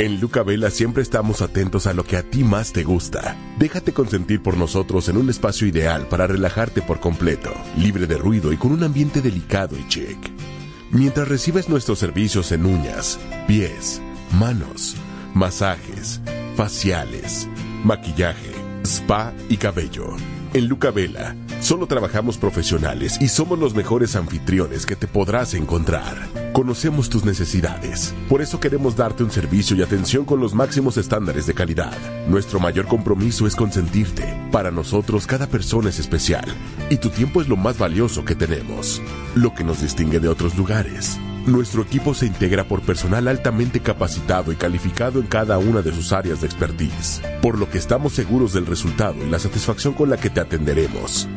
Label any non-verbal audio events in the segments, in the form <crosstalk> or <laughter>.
En Luca Vela siempre estamos atentos a lo que a ti más te gusta. Déjate consentir por nosotros en un espacio ideal para relajarte por completo, libre de ruido y con un ambiente delicado y chic. Mientras recibes nuestros servicios en uñas, pies, manos, masajes, faciales, maquillaje, spa y cabello. En Luca Vela Solo trabajamos profesionales y somos los mejores anfitriones que te podrás encontrar. Conocemos tus necesidades. Por eso queremos darte un servicio y atención con los máximos estándares de calidad. Nuestro mayor compromiso es consentirte. Para nosotros cada persona es especial y tu tiempo es lo más valioso que tenemos, lo que nos distingue de otros lugares. Nuestro equipo se integra por personal altamente capacitado y calificado en cada una de sus áreas de expertise, por lo que estamos seguros del resultado y la satisfacción con la que te atenderemos.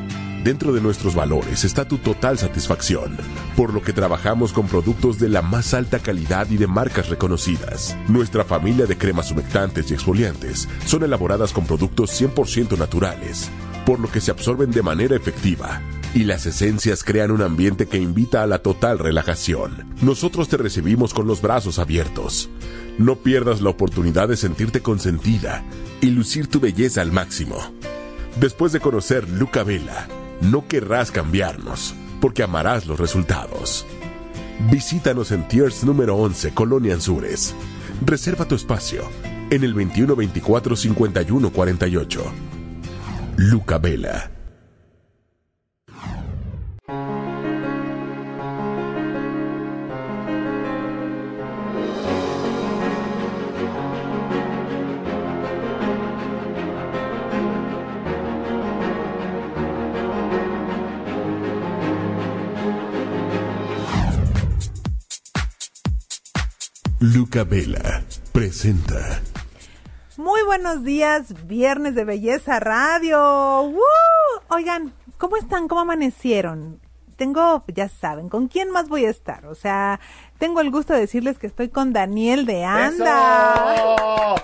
Dentro de nuestros valores está tu total satisfacción, por lo que trabajamos con productos de la más alta calidad y de marcas reconocidas. Nuestra familia de cremas humectantes y exfoliantes son elaboradas con productos 100% naturales, por lo que se absorben de manera efectiva y las esencias crean un ambiente que invita a la total relajación. Nosotros te recibimos con los brazos abiertos. No pierdas la oportunidad de sentirte consentida y lucir tu belleza al máximo. Después de conocer Luca Vela, no querrás cambiarnos, porque amarás los resultados. Visítanos en Tiers número 11, Colonia Anzures. Reserva tu espacio en el 2124 5148. Luca Vela. Luca Vela presenta. Muy buenos días, viernes de Belleza Radio. Oigan, ¿cómo están? ¿Cómo amanecieron? Tengo, ya saben, ¿con quién más voy a estar? O sea, tengo el gusto de decirles que estoy con Daniel de Anda.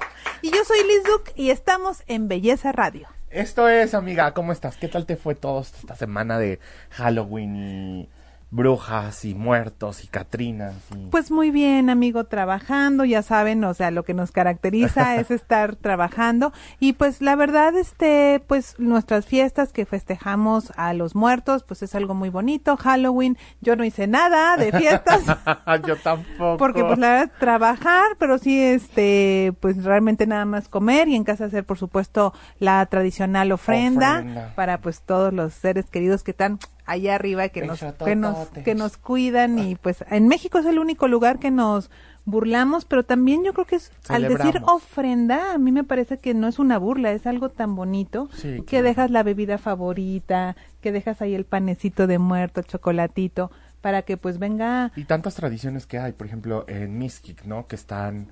Y yo soy Liz Duke y estamos en Belleza Radio. Esto es, amiga, ¿cómo estás? ¿Qué tal te fue todo esta semana de Halloween y brujas y muertos y catrinas. Pues muy bien, amigo, trabajando, ya saben, o sea, lo que nos caracteriza <laughs> es estar trabajando y pues la verdad, este, pues nuestras fiestas que festejamos a los muertos, pues es algo muy bonito, Halloween, yo no hice nada de fiestas. <laughs> yo tampoco. Porque pues la verdad, trabajar, pero sí, este, pues realmente nada más comer y en casa hacer, por supuesto, la tradicional ofrenda. para pues todos los seres queridos que están allá arriba que nos, que nos, que nos cuidan y pues en México es el único lugar que nos burlamos, pero también yo creo que es al decir ofrenda, a mí me parece que no es una burla, es algo tan bonito que dejas la bebida favorita, que dejas ahí el panecito de muerto, chocolatito, para que pues venga y tantas tradiciones que hay, por ejemplo, en Miskik, ¿no? Que están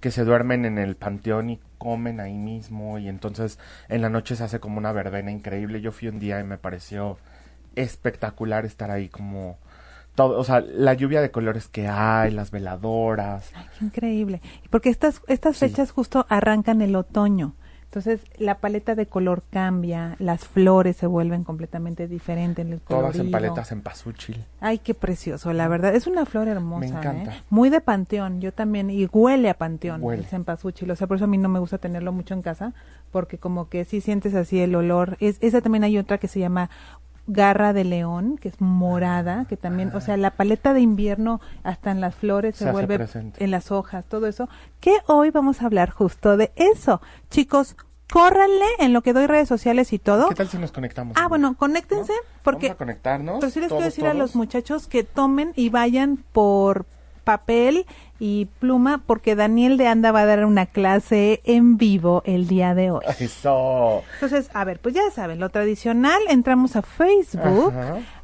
que se duermen en el panteón y comen ahí mismo y entonces en la noche se hace como una verbena increíble. Yo fui un día y me pareció espectacular estar ahí como todo, o sea, la lluvia de colores que hay, las veladoras. Ay, qué increíble. Porque estas, estas fechas justo arrancan el otoño. Entonces, la paleta de color cambia, las flores se vuelven completamente diferentes en el Todas en paletas en pasúchil. Ay, qué precioso, la verdad. Es una flor hermosa. Me encanta. ¿eh? Muy de panteón, yo también. Y huele a panteón el cempasúchil. O sea, por eso a mí no me gusta tenerlo mucho en casa, porque como que sí sientes así el olor. Es, esa también hay otra que se llama garra de león, que es morada, que también, o sea, la paleta de invierno hasta en las flores se, vuelve en las hojas, todo eso, que hoy vamos a hablar justo de eso. Chicos, córranle en lo que doy redes sociales y todo. ¿Qué tal si nos conectamos? Ah, bueno, conéctense, porque... Vamos a conectarnos. Pero sí les quiero decir a los muchachos que tomen y vayan por papel y pluma porque Daniel de Anda va a dar una clase en vivo el día de hoy. Eso. Entonces, a ver, pues ya saben, lo tradicional, entramos a Facebook,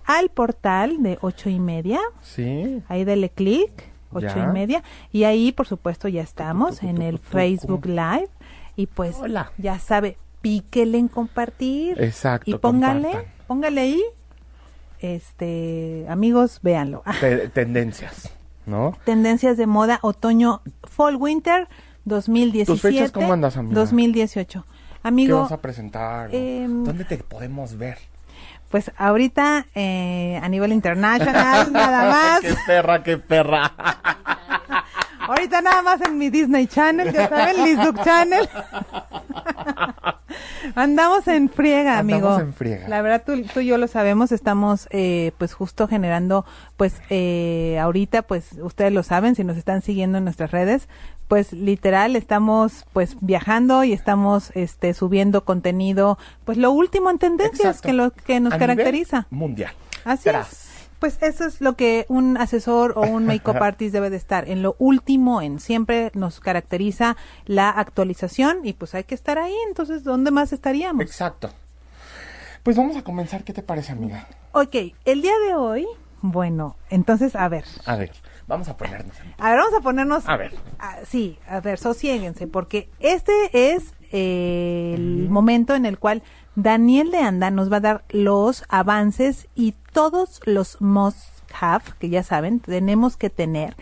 al portal de ocho y media. Sí. Ahí dele clic, ocho y media. Y ahí, por supuesto, ya estamos en el Facebook Live. Y pues, Hola. ya sabe, píquele en compartir. Exacto. Y póngale, póngale ahí, este, amigos, véanlo. tendencias. ¿No? Tendencias de moda otoño, fall, winter 2017. ¿Tus fechas cómo andas, amiga? 2018. Amigo. ¿Qué vas a presentar? Em, ¿Dónde te podemos ver? Pues ahorita eh, a nivel internacional, <laughs> nada más. ¡Qué perra, qué perra! Ahorita nada más en mi Disney Channel, ya saben, Lizuk Channel. <laughs> Andamos en friega, amigo. Andamos en friega. La verdad, tú, tú y yo lo sabemos, estamos eh, pues justo generando, pues eh, ahorita, pues ustedes lo saben, si nos están siguiendo en nuestras redes, pues literal estamos pues viajando y estamos este subiendo contenido, pues lo último en tendencias Exacto. que lo que nos A caracteriza. Mundial. Así Tras. es. Pues eso es lo que un asesor o un make-up <laughs> artist debe de estar, en lo último, en siempre nos caracteriza la actualización y pues hay que estar ahí, entonces ¿dónde más estaríamos? Exacto. Pues vamos a comenzar. ¿Qué te parece, amiga? Ok, el día de hoy, bueno, entonces a ver, A ver, vamos a ponernos. a ver, vamos a ponernos... A ver. Sí, a ver, sosiéguense, porque este es eh, el momento en el cual Daniel de Anda nos va a dar los avances y todos los must have, que ya saben, tenemos que tener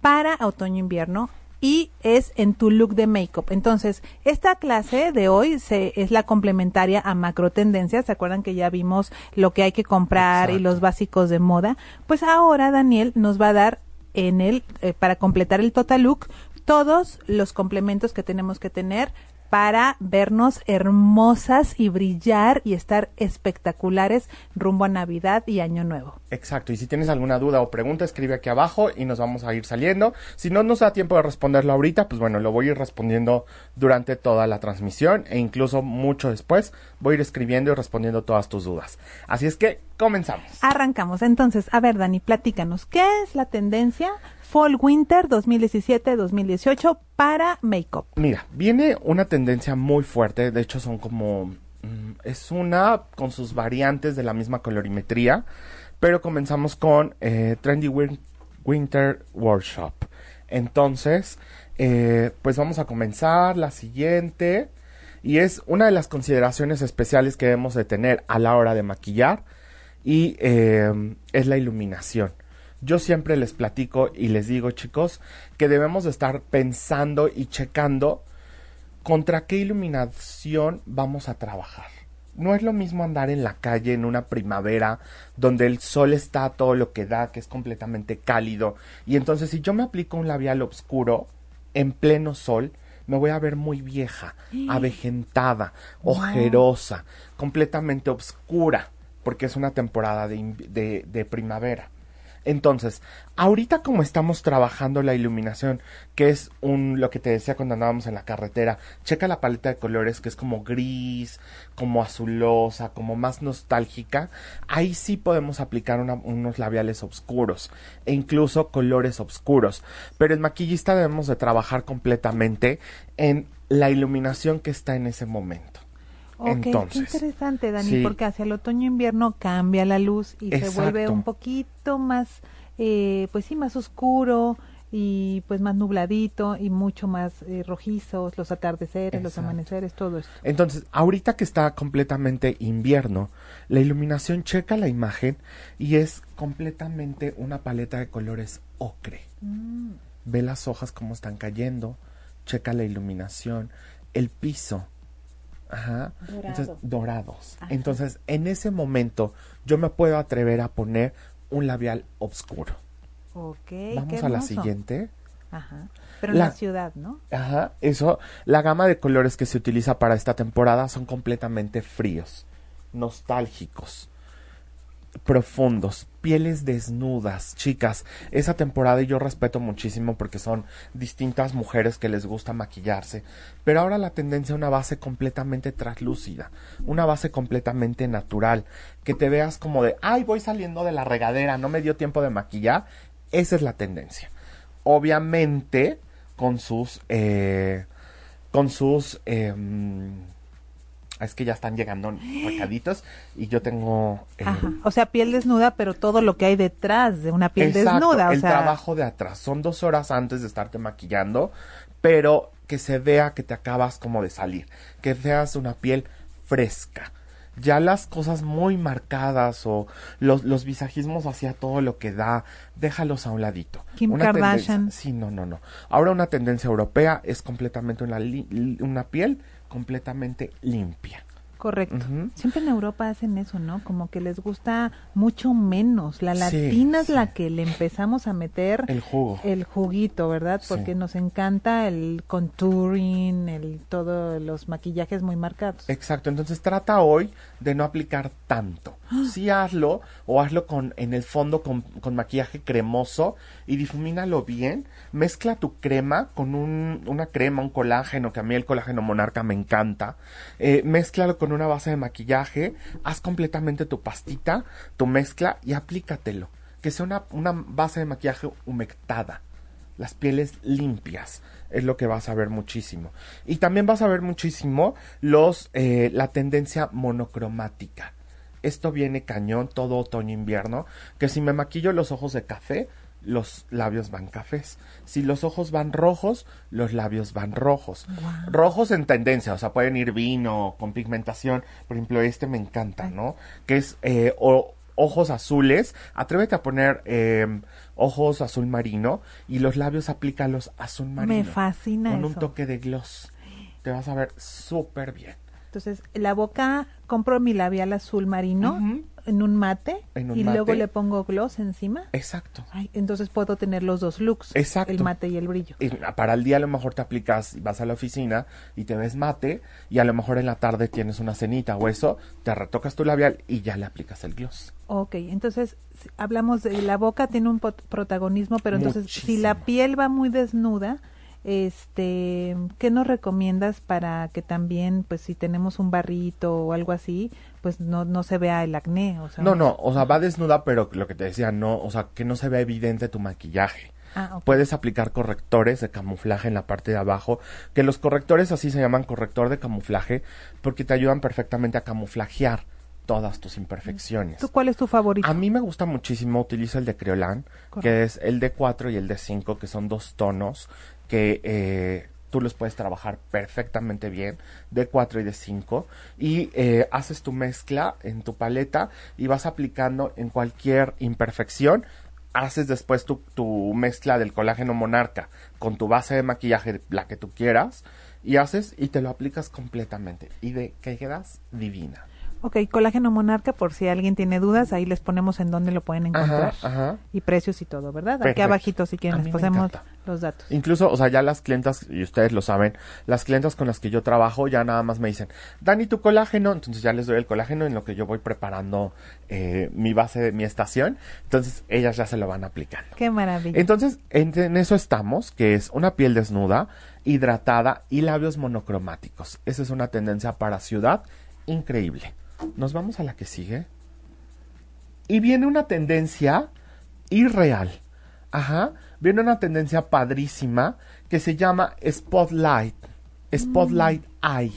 para otoño-invierno y es en tu look de makeup. Entonces, esta clase de hoy se, es la complementaria a macro tendencias. ¿Se acuerdan que ya vimos lo que hay que comprar y los básicos de moda? Pues ahora Daniel nos va a dar en el, eh, para completar el total look, todos los complementos que tenemos que tener para vernos hermosas y brillar y estar espectaculares rumbo a Navidad y Año Nuevo. Exacto, y si tienes alguna duda o pregunta, escribe aquí abajo y nos vamos a ir saliendo. Si no nos da tiempo de responderlo ahorita, pues bueno, lo voy a ir respondiendo durante toda la transmisión e incluso mucho después voy a ir escribiendo y respondiendo todas tus dudas. Así es que comenzamos. Arrancamos. Entonces, a ver, Dani, platícanos, ¿qué es la tendencia Fall Winter 2017-2018 para makeup? Mira, viene una tendencia muy fuerte, de hecho son como... mm, Es una con sus variantes de la misma colorimetría, pero comenzamos con eh, Trendy Win- Winter Workshop. Entonces, eh, pues vamos a comenzar la siguiente. Y es una de las consideraciones especiales que debemos de tener a la hora de maquillar. Y eh, es la iluminación. Yo siempre les platico y les digo, chicos, que debemos de estar pensando y checando contra qué iluminación vamos a trabajar. No es lo mismo andar en la calle en una primavera donde el sol está a todo lo que da, que es completamente cálido. Y entonces si yo me aplico un labial oscuro en pleno sol, me voy a ver muy vieja, <gasps> avejentada, ojerosa, completamente oscura, porque es una temporada de- de primavera. Entonces, ahorita como estamos trabajando la iluminación, que es un lo que te decía cuando andábamos en la carretera, checa la paleta de colores que es como gris, como azulosa, como más nostálgica, ahí sí podemos aplicar unos labiales oscuros e incluso colores oscuros. Pero el maquillista debemos de trabajar completamente en la iluminación que está en ese momento. Ok, Entonces, qué interesante, Dani, sí. porque hacia el otoño-invierno cambia la luz y se vuelve un poquito más, eh, pues sí, más oscuro y pues más nubladito y mucho más eh, rojizos, los atardeceres, los amaneceres, todo esto. Entonces, ahorita que está completamente invierno, la iluminación checa la imagen y es completamente una paleta de colores ocre. Mm. Ve las hojas cómo están cayendo, checa la iluminación, el piso. Ajá. Dorado. Entonces, dorados. Ajá. Entonces, en ese momento, yo me puedo atrever a poner un labial oscuro. Ok, Vamos qué a la siguiente. Ajá. Pero en La- la ciudad, ¿no? Ajá, eso, la gama de colores que se utiliza para esta temporada son completamente fríos, nostálgicos, profundos, pieles desnudas, chicas. Esa temporada yo respeto muchísimo porque son distintas mujeres que les gusta maquillarse, pero ahora la tendencia a una base completamente translúcida, una base completamente natural, que te veas como de, ay, voy saliendo de la regadera, no me dio tiempo de maquillar, esa es la tendencia. Obviamente, con sus, eh, con sus, em, es que ya están llegando recaditos y yo tengo eh, Ajá. O sea, piel desnuda, pero todo lo que hay detrás de una piel Exacto, desnuda. O el sea, trabajo de atrás. Son dos horas antes de estarte maquillando, pero que se vea que te acabas como de salir, que veas una piel fresca. Ya las cosas muy marcadas o los, los visajismos hacia todo lo que da, déjalos a un ladito. Kim Una Kardashian. sí, no, no, no. Ahora una tendencia europea es completamente una, una piel completamente limpia. Correcto. Siempre en Europa hacen eso, ¿no? Como que les gusta mucho menos. La latina es la que le empezamos a meter el jugo. El juguito, ¿verdad? Porque nos encanta el contouring, el todos los maquillajes muy marcados. Exacto. Entonces trata hoy de no aplicar tanto. Sí hazlo o hazlo con en el fondo con, con maquillaje cremoso y difumínalo bien. Mezcla tu crema con un, una crema, un colágeno, que a mí el colágeno monarca me encanta. Eh, mézclalo con una base de maquillaje, haz completamente tu pastita, tu mezcla y aplícatelo. Que sea una, una base de maquillaje humectada. Las pieles limpias es lo que vas a ver muchísimo. Y también vas a ver muchísimo los, eh, la tendencia monocromática. Esto viene cañón todo otoño-invierno, que si me maquillo los ojos de café, los labios van cafés. Si los ojos van rojos, los labios van rojos. Rojos en tendencia, o sea, pueden ir vino, con pigmentación. Por ejemplo, este me encanta, ¿no? Que es eh, ojos azules. Atrévete a poner em, ojos azul marino y los labios aplícalos azul marino. Me fascina Con un toque de gloss. Te vas a ver súper bien. Entonces, la boca, compro mi labial azul marino en un mate y luego le pongo gloss encima. Exacto. entonces puedo tener los dos looks. Exacto. El mate y el brillo. Y para el día a lo mejor te aplicas, vas a la oficina y te ves mate y a lo mejor en la tarde tienes una cenita o eso, te retocas tu labial y ya le aplicas el gloss. Ok, entonces hablamos de la boca tiene un protagonismo, pero entonces si la piel va muy desnuda, este, ¿qué nos recomiendas para que también, pues si tenemos un barrito o algo así, pues no, no se vea el acné? O sea, no, no, o sea, va desnuda, pero lo que te decía, no, o sea, que no se vea evidente tu maquillaje. Ah, Puedes aplicar correctores de camuflaje en la parte de abajo, que los correctores así se llaman corrector de camuflaje, porque te ayudan perfectamente a camuflajear todas tus imperfecciones. ¿Tú cuál es tu favorito? A mí me gusta muchísimo, utilizo el de Creolan, que es el de 4 y el de 5, que son dos tonos que eh, tú los puedes trabajar perfectamente bien, de 4 y de 5, y eh, haces tu mezcla en tu paleta y vas aplicando en cualquier imperfección. Haces después tu, tu mezcla del colágeno monarca con tu base de maquillaje, la que tú quieras, y haces y te lo aplicas completamente. Y de que quedas divina. Ok, colágeno monarca, por si alguien tiene dudas, ahí les ponemos en dónde lo pueden encontrar. Y precios y todo, ¿verdad? Aquí abajito, si quieren, les ponemos los datos. Incluso, o sea, ya las clientas, y ustedes lo saben, las clientas con las que yo trabajo ya nada más me dicen, Dani, tu colágeno, entonces ya les doy el colágeno en lo que yo voy preparando eh, mi base de mi estación, entonces ellas ya se lo van aplicando. Qué maravilla. Entonces, en eso estamos, que es una piel desnuda, hidratada y labios monocromáticos. Esa es una tendencia para ciudad increíble. Nos vamos a la que sigue. Y viene una tendencia irreal. Ajá. Viene una tendencia padrísima que se llama Spotlight. Spotlight. Eye.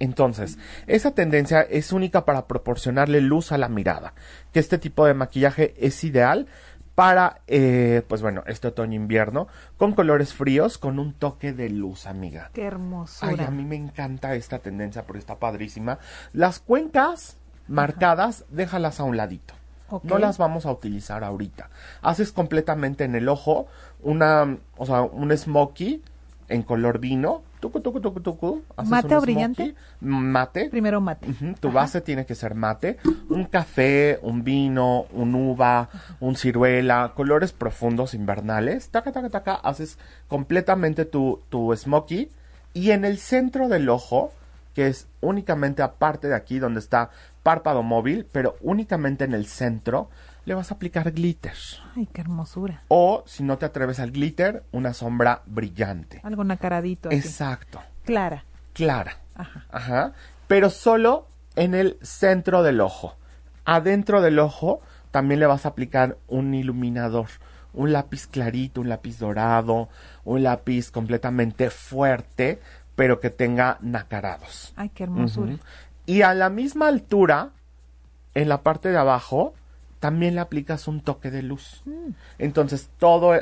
Entonces, esa tendencia es única para proporcionarle luz a la mirada. Que este tipo de maquillaje es ideal para, eh, pues bueno, este otoño-invierno, con colores fríos, con un toque de luz, amiga. Qué hermosura. Ay, a mí me encanta esta tendencia porque está padrísima. Las cuencas marcadas, déjalas a un ladito. No las vamos a utilizar ahorita. Haces completamente en el ojo una, o sea, un smokey en color vino. Tucu, tucu, tucu, tucu. ¿Mate o brillante? Mate. Primero mate. Tu base tiene que ser mate. Un café, un vino, un uva, un ciruela, colores profundos invernales. Taca, taca, taca. Haces completamente tu, tu smokey. Y en el centro del ojo, que es únicamente aparte de aquí donde está párpado móvil, pero únicamente en el centro, le vas a aplicar glitter. Ay, qué hermosura. O, si no te atreves al glitter, una sombra brillante. Algo nacaradito. Exacto. Clara. Clara. Ajá. Ajá. Pero solo en el centro del ojo. Adentro del ojo también le vas a aplicar un iluminador. Un lápiz clarito, un lápiz dorado, un lápiz completamente fuerte, pero que tenga nacarados. Ay, qué hermosura. Y a la misma altura, en la parte de abajo, también le aplicas un toque de luz. Mm. Entonces, todo,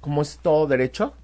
como es todo derecho,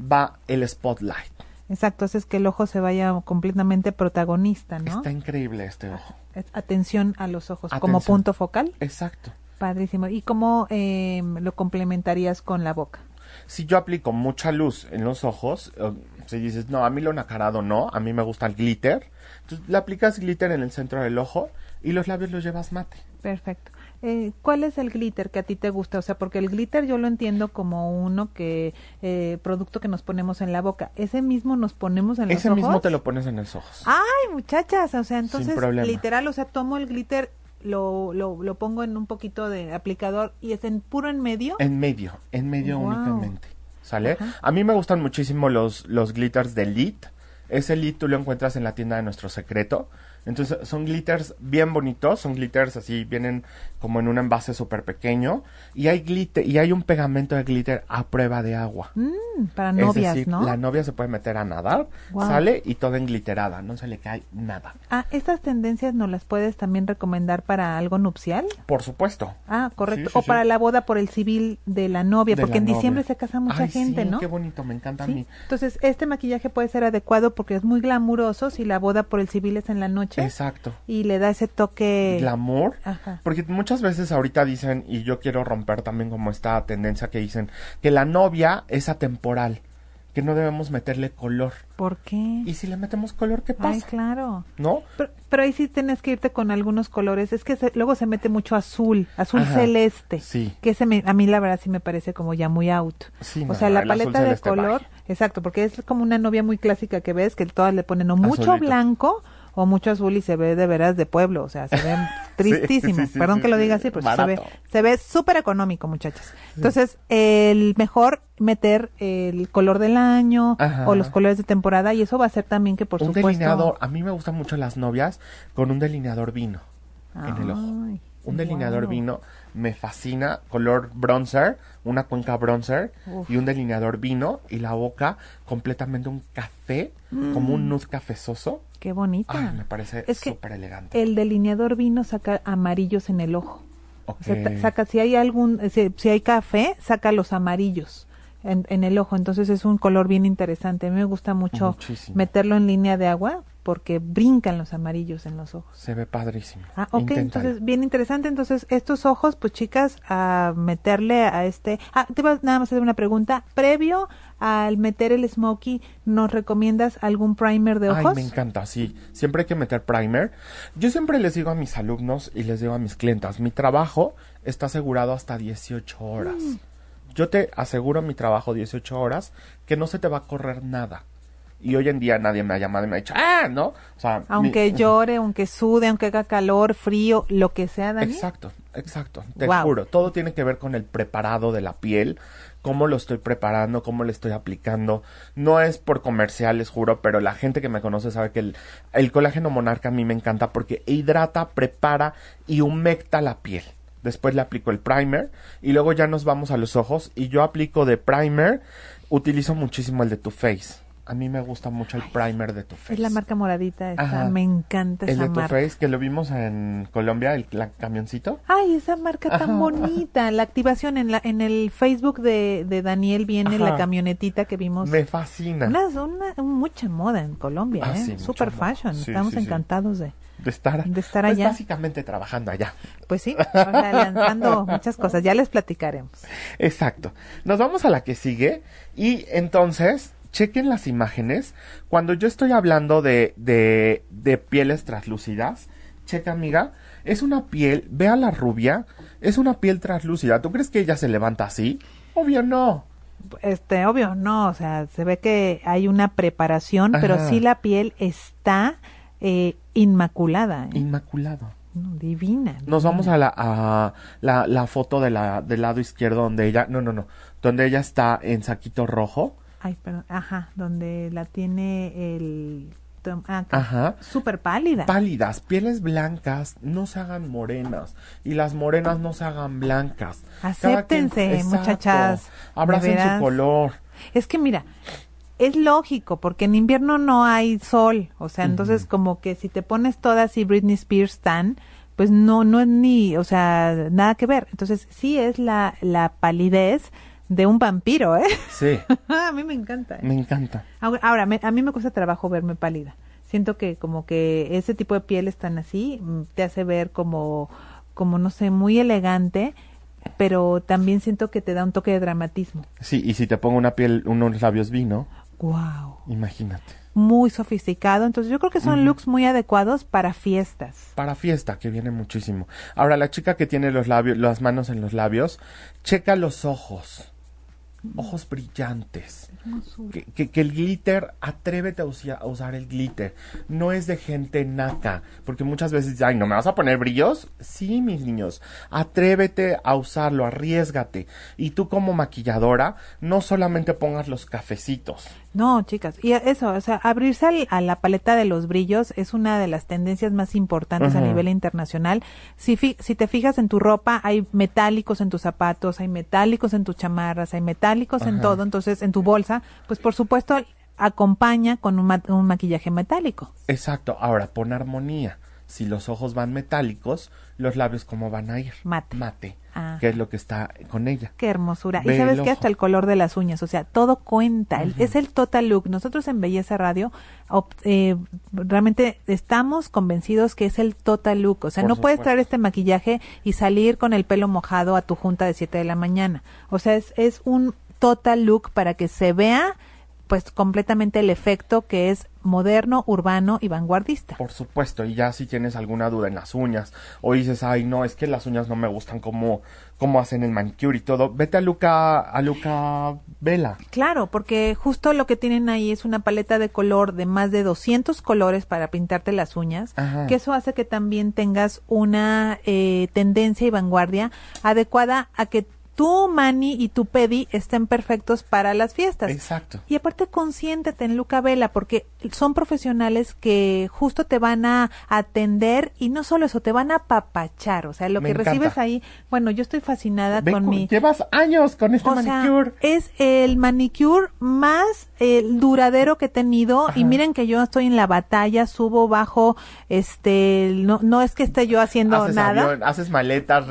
va el spotlight. Exacto, es que el ojo se vaya completamente protagonista, ¿no? Está increíble este ojo. Atención a los ojos como punto focal. Exacto. Padrísimo. ¿Y cómo em, lo complementarías con la boca? Si yo aplico mucha luz en los ojos, eh, si dices, no, a mí lo nacarado no, a mí me gusta el glitter, entonces le aplicas glitter en el centro del ojo y los labios los llevas mate. Perfecto. Eh, ¿Cuál es el glitter que a ti te gusta? O sea, porque el glitter yo lo entiendo como uno que, eh, producto que nos ponemos en la boca. ¿Ese mismo nos ponemos en los Ese ojos? mismo te lo pones en los ojos. Ay, muchachas, o sea, entonces literal, o sea, tomo el glitter, lo, lo, lo pongo en un poquito de aplicador y es en puro en medio. En medio, en medio Wow. únicamente. ¿Sale? Ajá. A mí me gustan muchísimo los, los glitters de Lit. Ese Lit tú lo encuentras en la tienda de nuestro secreto. Entonces son glitters bien bonitos, son glitters así, vienen como en un envase súper pequeño. Y hay glitter, y hay un pegamento de glitter a prueba de agua. Mm, para Es novias, decir, ¿no? la novia se puede meter a nadar, Wow. sale y toda englitterada, no se le cae nada. Ah, ¿estas tendencias no las puedes también recomendar para algo nupcial? Por supuesto. Ah, correcto. Sí, sí, o sí. para la boda por el civil de la novia, De porque la en diciembre se casa mucha Ay, gente, sí, ¿no? Qué bonito, me encanta a mí. Entonces, este maquillaje puede ser adecuado porque es muy glamuroso si la boda por el civil es en la noche Exacto. y le da ese toque. glamour. Ajá. Porque muchas veces ahorita dicen, y yo quiero romper también como esta tendencia que dicen, que la novia es atemporal, que no debemos meterle color. ¿Por qué? Y si le metemos color, ¿qué Ay, pasa? claro. ¿No? Pero, pero ahí sí tienes que irte con algunos colores. Es que se- luego se mete mucho azul, azul Ajá, celeste. sí. Que ese me- a mí la verdad sí me parece como ya muy out. Sí, o no, sea, la paleta de color, exacto, porque es como una novia muy clásica que ves que todas le ponen o mucho Azulito. blanco o mucho azul y se ve de veras de pueblo, o sea, se ve <laughs> tristísimo. sí, sí, Perdón sí, que lo diga así, pero se ve, se ve súper económico, muchachas. Entonces, el mejor meter el color del año Ajá. o los colores de temporada y eso va a hacer también que por un supuesto delineador, a mí me gustan mucho las novias con un delineador vino en el ojo. Un delineador wow. vino me fascina, color bronzer, una cuenca bronzer Uf. y un delineador vino y la boca completamente un café, como un nude cafezoso. Qué bonita. Ay, me parece súper elegante. El delineador vino saca amarillos en el ojo. O sea, saca, si hay algún, si, si hay café, saca los amarillos en, en el ojo. Entonces es un color bien interesante. A mí me gusta mucho Muchísimo. meterlo en línea de agua porque brincan los amarillos en los ojos. Se ve padrísimo. Ah, ok, Inténtalo. entonces bien interesante. Entonces estos ojos, pues chicas, a meterle a este. Ah, te iba nada más a hacer una pregunta. Previo al meter el smokey, ¿nos recomiendas algún primer de ojos? Ay, me encanta, sí. Siempre hay que meter primer. Yo siempre les digo a mis alumnos y les digo a mis clientas, mi trabajo está asegurado hasta 18 horas. Mm. Yo te aseguro mi trabajo 18 horas que no se te va a correr nada. Y hoy en día nadie me ha llamado y me ha dicho, ah, ¿no? O sea, Aunque mi- <laughs> llore, aunque sude, aunque haga calor, frío, lo que sea, Dani. Exacto, exacto. Te juro, todo tiene que ver con el preparado de la piel, cómo lo estoy preparando, cómo le estoy aplicando. No es por comercial, les juro, pero la gente que me conoce sabe que el, el colágeno monarca a mí me encanta porque hidrata, prepara y humecta la piel. Después le aplico el primer y luego ya nos vamos a los ojos y yo aplico de primer, utilizo muchísimo el de Too Faced. A mí me gusta mucho el primer de Too Faced. Es la marca moradita esa, Ajá. me encanta El esa de Too marca. Faced que lo vimos en Colombia, el la camioncito. Ay, esa marca tan bonita. La activación en la en el Facebook de, de Daniel viene Ajá. la camionetita que vimos. Me fascina. Una, una- mucha moda en Colombia, Ah, ¿eh? sí, Super fashion. Sí, Estamos sí, encantados de. de estar, de estar pues, allá. básicamente trabajando allá. Pues sí, <laughs> o sea, lanzando muchas cosas. Ya les platicaremos. Exacto. Nos vamos a la que sigue y entonces chequen las imágenes. Cuando yo estoy hablando de, de, de pieles translúcidas, checa amiga, es una piel, vea la rubia, es una piel translúcida. ¿Tú crees que ella se levanta así? Obvio no. Este, obvio, no, o sea, se ve que hay una preparación, pero sí la piel está eh, inmaculada, ¿eh? Inmaculado. No, divina. Nos vamos a la, a la, la foto de la, del lado izquierdo donde ella, no, no, no, donde ella está en saquito rojo. Ay, perdón, ajá, donde la tiene el... ah, acá. Ajá. Súper pálida. pálidas, pieles blancas, no se hagan morenas y las morenas no se hagan blancas. Quien- Acéptense, muchachas, Abracen su color. Es que mira, es lógico, porque en invierno no hay sol, o sea, entonces como que si te pones toda así Britney Spears tan, pues no, no es ni, o sea, nada que ver. Entonces sí es la, la palidez de un vampiro, ¿eh? Sí, <laughs> a mí me encanta. ¿eh? me encanta. Ahora, ahora, me- a mí me cuesta trabajo verme pálida. Siento que como que ese tipo de pieles tan así mm, te hace ver como, como no sé, muy elegante, pero también siento que te da un toque de dramatismo. Sí, y si te pongo una piel, unos labios vino, Wow. imagínate. Muy sofisticado, entonces yo creo que son looks muy adecuados para fiestas. Para fiesta, que viene muchísimo. Ahora, la chica que tiene los labios, las manos en los labios, checa los ojos. Ojos brillantes. Que, que- que el glitter, atrévete a, usia- a usar el glitter. No es de gente naca. Porque muchas veces, dicen, ay, ¿no me vas a poner brillos? Sí, mis niños. Atrévete a usarlo, arriesgate. Y tú como maquilladora, no solamente pongas los cafecitos. No, chicas, y eso, o sea, abrirse al- a la paleta de los brillos es una de las tendencias más importantes a nivel internacional. Si, fi- si te fijas en tu ropa, hay metálicos en tus zapatos, hay metálicos en tus chamarras, hay metálicos en todo, entonces en tu bolsa, pues por supuesto acompaña con un, ma- un maquillaje metálico. Exacto. Ahora, pon armonía. Si los ojos van metálicos, los labios cómo van a ir? Mate. Mate. Ah. Que es lo que está con ella. Qué hermosura. Ve y sabes que hasta el color de las uñas, o sea, todo cuenta. Es el total look. Nosotros en Belleza Radio eh, realmente estamos convencidos que es el total look. O sea, Por no puedes traer este maquillaje y salir con el pelo mojado a tu junta de 7 de la mañana. O sea, es, es un total look para que se vea pues completamente el efecto que es moderno, urbano y vanguardista. Por supuesto, y ya si tienes alguna duda en las uñas, o dices, ay, no, es que las uñas no me gustan como, como hacen el manicure y todo, vete a Luca, a Luca Vela. Claro, porque justo lo que tienen ahí es una paleta de color de más de 200 colores para pintarte las uñas, Ajá. que eso hace que también tengas una eh, tendencia y vanguardia adecuada a que tu mani y tu pedi estén perfectos para las fiestas. Exacto. Y aparte consiéntete en Luca Vela porque son profesionales que justo te van a atender y no solo eso, te van a apapachar. O sea, lo Me que encanta. recibes ahí, bueno, yo estoy fascinada Ve con mi... Llevas años con este O sea, manicure. es el manicure más eh, duradero que he tenido y miren que yo estoy en la batalla, subo, bajo, este, no, no es que esté yo haciendo haces nada. avión, haces maletas,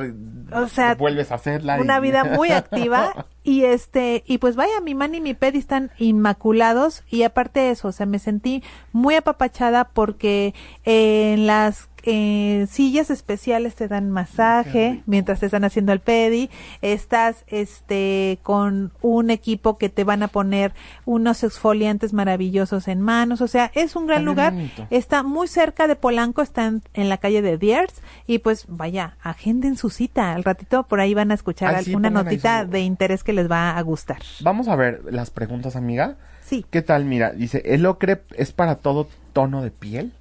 O sea, vuelves a hacerla. Una y- <laughs> vida muy activa y este y pues vaya mi man y mi pedi están inmaculados y aparte de eso o sea me sentí muy apapachada porque en las eh, sillas especiales te dan masaje mientras te están haciendo el pedi estás este con un equipo que te van a poner unos exfoliantes maravillosos en manos o sea es un gran lugar bonito. está muy cerca de Polanco está en, en la calle de Diers y pues vaya agenden su cita al ratito por ahí van a escuchar Ay, sí, una notita de interés que les va a gustar Vamos a ver las preguntas, amiga. sí ¿Qué tal? Mira, dice, ¿el ocre es para todo tono de piel?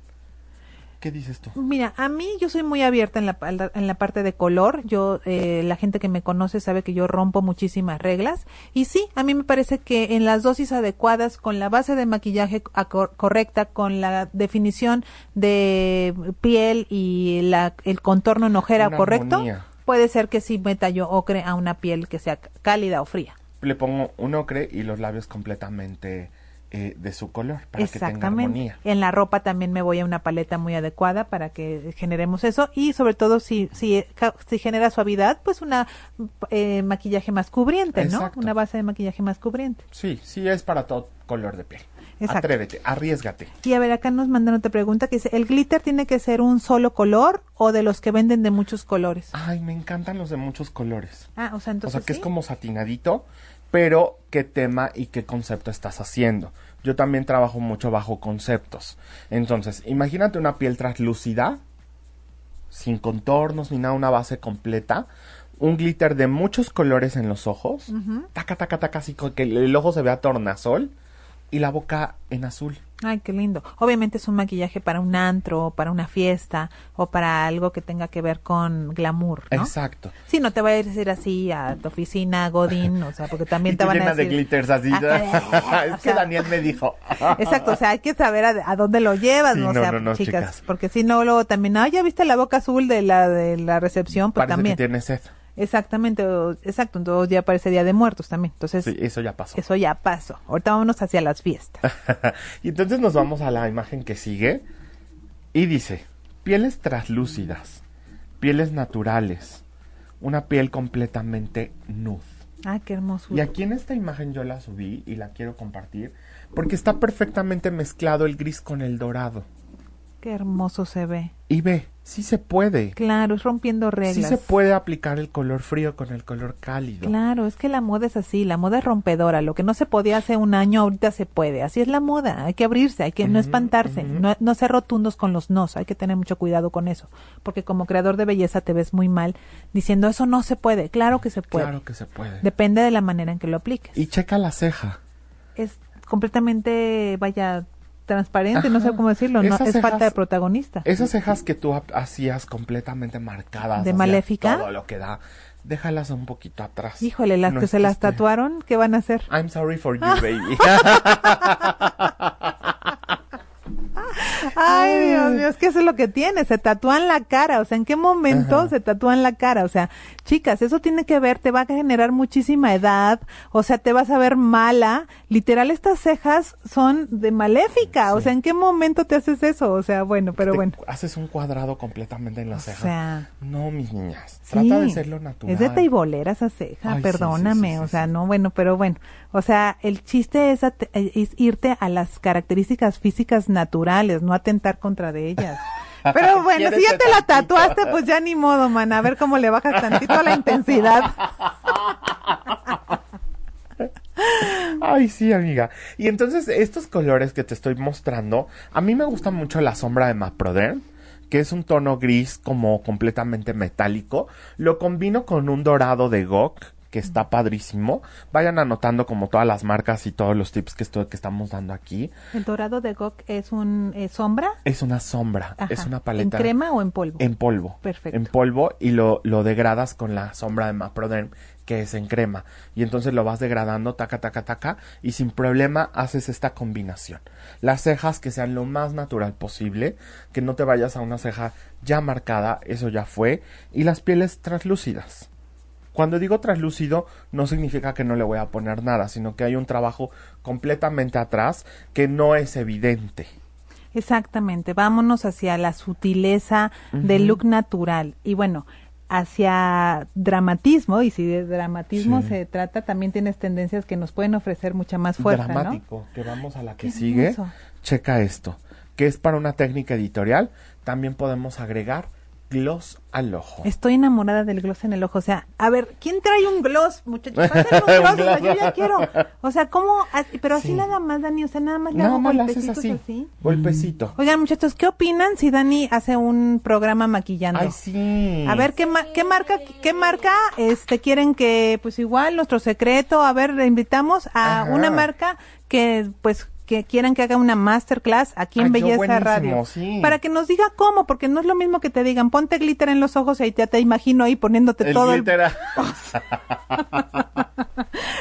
¿Qué dices tú? Mira, a mí yo soy muy abierta en la, en la parte de color. Yo, eh, la gente que me conoce sabe que yo rompo muchísimas reglas. Y sí, a mí me parece que en las dosis adecuadas, con la base de maquillaje correcta, con la definición de piel y la, el contorno en ojera Una correcto, armonía. puede ser que sí meta yo ocre a una piel que sea cálida o fría. Le pongo un ocre y los labios completamente eh, de su color para que tenga armonía. En la ropa también me voy a una paleta muy adecuada para que generemos eso y sobre todo si si, ca- si genera suavidad, pues una eh, maquillaje más cubriente, ¿no? Una base de maquillaje más cubriente. Sí, sí es para todo color de piel. Exacto. Atrévete, arriesgate. Y a ver, acá nos mandan otra pregunta que dice, ¿el glitter tiene que ser un solo color o de los que venden de muchos colores? Ay, me encantan los de muchos colores. Ah, o sea, entonces o sea, que es como satinadito, pero qué tema y qué concepto estás haciendo. Yo también trabajo mucho bajo conceptos. Entonces, imagínate una piel translúcida, sin contornos ni nada, una base completa, un glitter de muchos colores en los ojos, taca, taca, taca, así que el ojo se vea tornasol y la boca en azul. Ay, qué lindo. Obviamente es un maquillaje para un antro, para una fiesta o para algo que tenga que ver con glamour, ¿no? Exacto. Sí, no te vayas a decir así a tu oficina, Godín, o sea, porque también <laughs> te van a llena de decir... glitters así. Ajá, <laughs> es que sea, Daniel me dijo. <laughs> Exacto, o sea, hay que saber a, a dónde lo llevas, Sí, ¿no? O sea, no, no, chicas, chicas. porque si no, luego también, ah, ya viste la boca azul de la de la recepción, pues Parece también. que tiene sed. Exactamente, exacto, entonces ya parece Día de Muertos también. Entonces, Sí, eso ya pasó. eso ya pasó. Ahorita vámonos hacia las fiestas. <laughs> y entonces nos vamos a la imagen que sigue y dice, pieles translúcidas, pieles naturales, una piel completamente nude. Ah, qué hermoso. Y aquí en esta imagen yo la subí y la quiero compartir porque está perfectamente mezclado el gris con el dorado. Qué hermoso se ve. Y ve, sí se puede. Claro, es rompiendo reglas. Sí se puede aplicar el color frío con el color cálido. Claro, es que la moda es así, la moda es rompedora. Lo que no se podía hace un año, ahorita se puede. Así es la moda, hay que abrirse, hay que no espantarse, no, no ser rotundos con los nos, hay que tener mucho cuidado con eso. Porque como creador de belleza te ves muy mal diciendo eso no se puede. Claro que se puede. Claro que se puede. Depende de la manera en que lo apliques. Y checa la ceja. Es completamente, vaya, transparente, no sé cómo decirlo, no, es falta de protagonista. Esas cejas que tú hacías completamente marcadas. De maléfica. Todo lo que da. Déjalas un poquito atrás. Híjole, las que se las tatuaron, ¿qué van a hacer? I'm sorry for you, baby. <laughs> <laughs> Ay, Dios mío, es que eso es lo que tiene, se tatúan la cara, o sea, ¿en qué momento se tatúan la cara? O sea, chicas, eso tiene que ver, te va a generar muchísima edad, o sea, te vas a ver mala, literal, estas cejas son de maléfica, o sea, ¿en qué momento te haces eso? O sea, bueno, pero bueno. Haces un cuadrado completamente en la ceja. O sea, no, mis niñas, trata de serlo natural. Es de teibolera esa ceja, perdóname, o sea, no, bueno, pero bueno, o sea, el chiste es, es irte a las características físicas naturales, no atentar contra de ellas. <laughs> Pero bueno, si ya te la tatuaste, pues ya ni modo, man. A ver cómo le bajas tantito la intensidad. <laughs> Ay, sí, amiga. Y entonces, estos colores que te estoy mostrando, a mí me gusta mucho la sombra de Maproderm, que es un tono gris como completamente metálico. Lo combino con un dorado de Gok, que está padrísimo. Vayan anotando como todas las marcas y todos los tips que, estoy, que estamos dando aquí. ¿El dorado de Gok es un sombra? Es una sombra, es una paleta. ¿En crema o en polvo? En polvo. Perfecto. En polvo y lo, lo degradas con la sombra de Maproderm que es en crema. Y entonces lo vas degradando, taca, taca, taca, y sin problema haces esta combinación. Las cejas que sean lo más natural posible, que no te vayas a una ceja ya marcada, eso ya fue, y las pieles translúcidas. Cuando digo translúcido no significa que no le voy a poner nada, sino que hay un trabajo completamente atrás que no es evidente. Exactamente, vámonos hacia la sutileza del look natural. Y bueno, hacia dramatismo, y si de dramatismo se trata, también tienes tendencias que nos pueden ofrecer mucha más fuerza. Dramático, que vamos a la que sigue. Checa esto, que es para una técnica editorial. También podemos agregar gloss al ojo. Estoy enamorada del gloss en el ojo. O sea, a ver, ¿quién trae un gloss, muchachos? <laughs> un gloss, o sea, yo ya quiero. O sea, ¿cómo? Pero así nada más, Dani, o sea, nada más le hago golpecitos así. así. Golpecito. Oigan, muchachos, ¿qué opinan si Dani hace un programa maquillando? Ay, sí. A ver, ¿qué, qué marca, qué marca, este, quieren que, pues igual, nuestro secreto, a ver, le invitamos a una marca que, pues, que quieran que haga una masterclass aquí en Belleza Radio. Para que nos diga cómo, porque no es lo mismo que te digan, ponte glitter en los ojos y ya te imagino ahí poniéndote todo glitter. el... <laughs>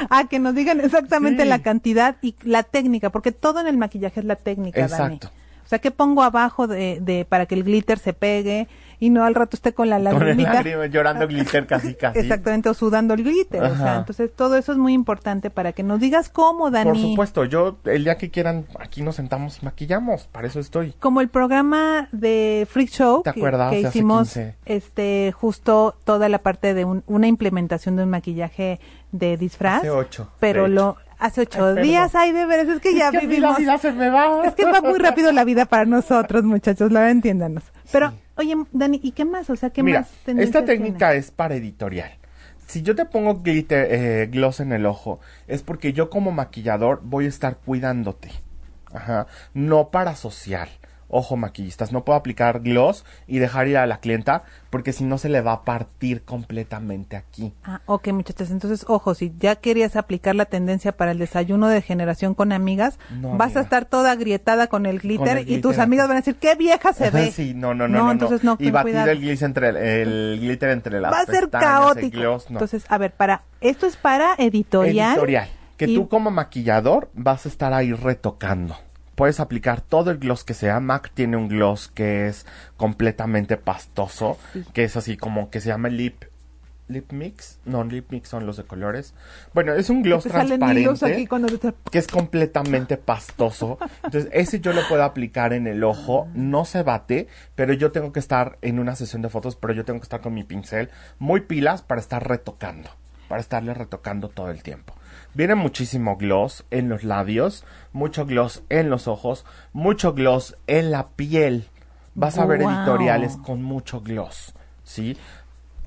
ah, que nos digan exactamente la cantidad y la técnica, porque todo en el maquillaje es la técnica, Exacto. O sea, ¿qué pongo abajo de, de para que el glitter se pegue? Y no al rato esté con la lagrimita. Con llorando <laughs> glitter casi casi. Exactamente, o sudando el glitter. O sea, entonces todo eso es muy importante para que nos digas cómo, Dani. Por supuesto, yo el día que quieran aquí nos sentamos y maquillamos, para eso estoy. Como el programa de Freak Show ¿Te acuerdas? que, hicimos este justo toda la parte de una implementación de un maquillaje de disfraz. Hace ocho. Pero lo hace ocho días, ay, de veras, es que ya vivimos. La vida se me va. Es que va muy rápido la vida para nosotros, muchachos, la entiéndanos. Pero Oye, Dani, ¿y qué más? O sea, ¿qué Mira, más Esta técnica es para editorial. Si yo te pongo glitter, eh, gloss en el ojo, es porque yo como maquillador voy a estar cuidándote. Ajá. No para social ojo maquillistas, no puedo aplicar gloss y dejar ir a la clienta porque si no se le va a partir completamente aquí. Ah, ok muchachos, entonces ojo, si ya querías aplicar la tendencia para el desayuno de generación con amigas, vas a estar toda agrietada con el glitter, y tus amigas van a decir, qué vieja se <laughs> ve. sí, no, no, no, no, entonces no. Y batir el glitter entre, el glitter entre las Va a ser caótico. Entonces, a ver, para, esto es para editorial. Editorial. Que tú como maquillador vas a estar ahí retocando puedes aplicar todo el gloss que sea. MAC tiene un gloss que es completamente pastoso, que es así como que se llama lip lip mix, no lip mix son los de colores. Bueno, es un gloss transparente que es completamente pastoso. Entonces, ese yo lo puedo aplicar en el ojo, no se bate, pero yo tengo que estar en una sesión de fotos, pero yo tengo que estar con mi pincel muy pilas para estar retocando, para estarle retocando todo el tiempo. Viene muchísimo gloss en los labios, mucho gloss en los ojos, mucho gloss en la piel. Vas a ver editoriales con mucho gloss, ¿sí?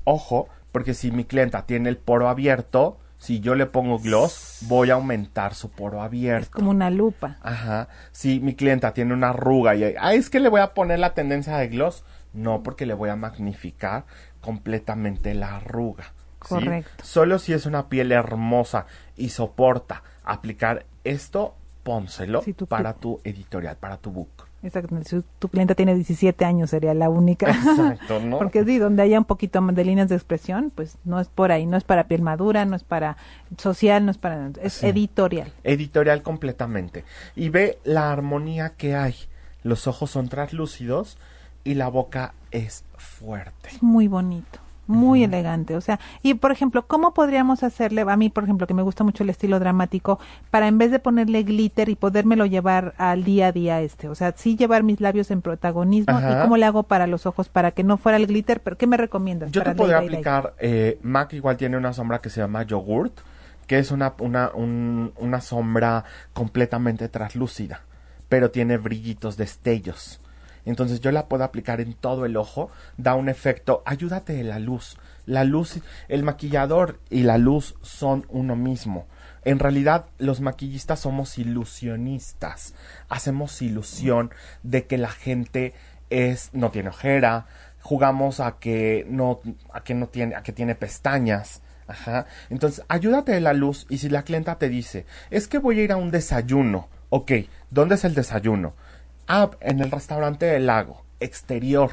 Ojo, porque si mi clienta tiene el poro abierto, si yo le pongo gloss, voy a aumentar su poro abierto. Es como una lupa. Ajá. Si mi clienta tiene una arruga y, ah, es que le voy a poner la tendencia de gloss, no, porque le voy a magnificar completamente la arruga. Correcto. Solo si es una piel hermosa y soporta aplicar esto, pónselo para tu editorial, para tu book. Exacto. Si tu cliente tiene 17 años sería la única. Exacto, ¿no? <laughs> Porque sí, donde haya un poquito más de líneas de expresión, pues no es por ahí, no es para piel madura, no es para social, no es para... es editorial. Editorial completamente. Y ve la armonía que hay. Los ojos son translúcidos y la boca es fuerte. muy bonito muy elegante. O sea, y por ejemplo, ¿cómo podríamos hacerle, a mí por ejemplo, que me gusta mucho el estilo dramático, para en vez de ponerle glitter y podérmelo llevar al día a día este? O sea, sí llevar mis labios en protagonismo y cómo le hago para los ojos para que no fuera el glitter, pero ¿qué me recomiendas? Yo te podría aplicar, eh, MAC igual tiene una sombra que se llama yogurt, que es una, una, una sombra completamente translúcida, pero tiene brillitos, destellos. Entonces yo la puedo aplicar en todo el ojo, da un efecto, ayúdate de la luz. La luz, el maquillador y la luz son uno mismo. En realidad los maquillistas somos ilusionistas. Hacemos ilusión de que la gente es no tiene ojera, jugamos a que no a que no tiene a que tiene pestañas. Ajá. Entonces, ayúdate de la luz y si la clienta te dice, "Es que voy a ir a un desayuno." Ok, ¿dónde es el desayuno? Ah, en el restaurante del lago, exterior.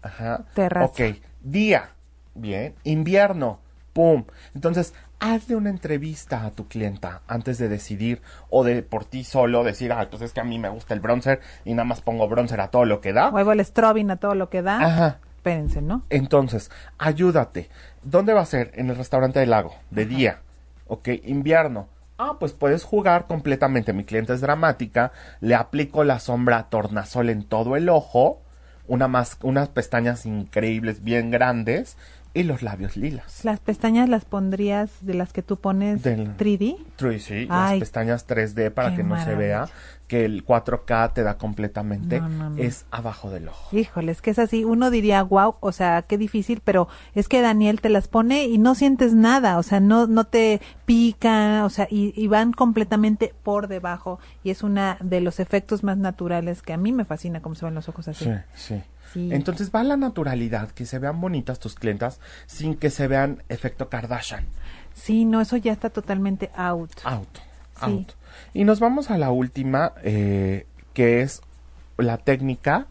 Ajá. Terraza. Ok, día. Bien. Invierno. Pum. Entonces, hazle una entrevista a tu clienta antes de decidir o de por ti solo decir, ah, pues es que a mí me gusta el bronzer y nada más pongo bronzer a todo lo que da. O el strobing a todo lo que da. Ajá. Espérense, ¿no? Entonces, ayúdate. ¿Dónde va a ser? En el restaurante del lago, de día. Ok, invierno. Ah, pues puedes jugar completamente. Mi cliente es dramática. Le aplico la sombra tornasol en todo el ojo. Una más, unas pestañas increíbles, bien grandes y los labios lilas. ¿Las pestañas las pondrías de las que tú pones 3D? 3D, sí, las pestañas 3D para que no se vea que el 4K te da completamente es abajo del ojo. Híjole, es que es así, uno diría, wow, o sea, qué difícil, pero es que Daniel te las pone y no sientes nada, o sea, no, no te pica, o sea, y, y van completamente por debajo y es una de los efectos más naturales que a mí me fascina cómo se ven los ojos así. Sí, sí. Entonces va la naturalidad, que se vean bonitas tus clientas sin que se vean efecto Kardashian. Sí, no, eso ya está totalmente out. Out, out. Y nos vamos a la última, eh, que es la técnica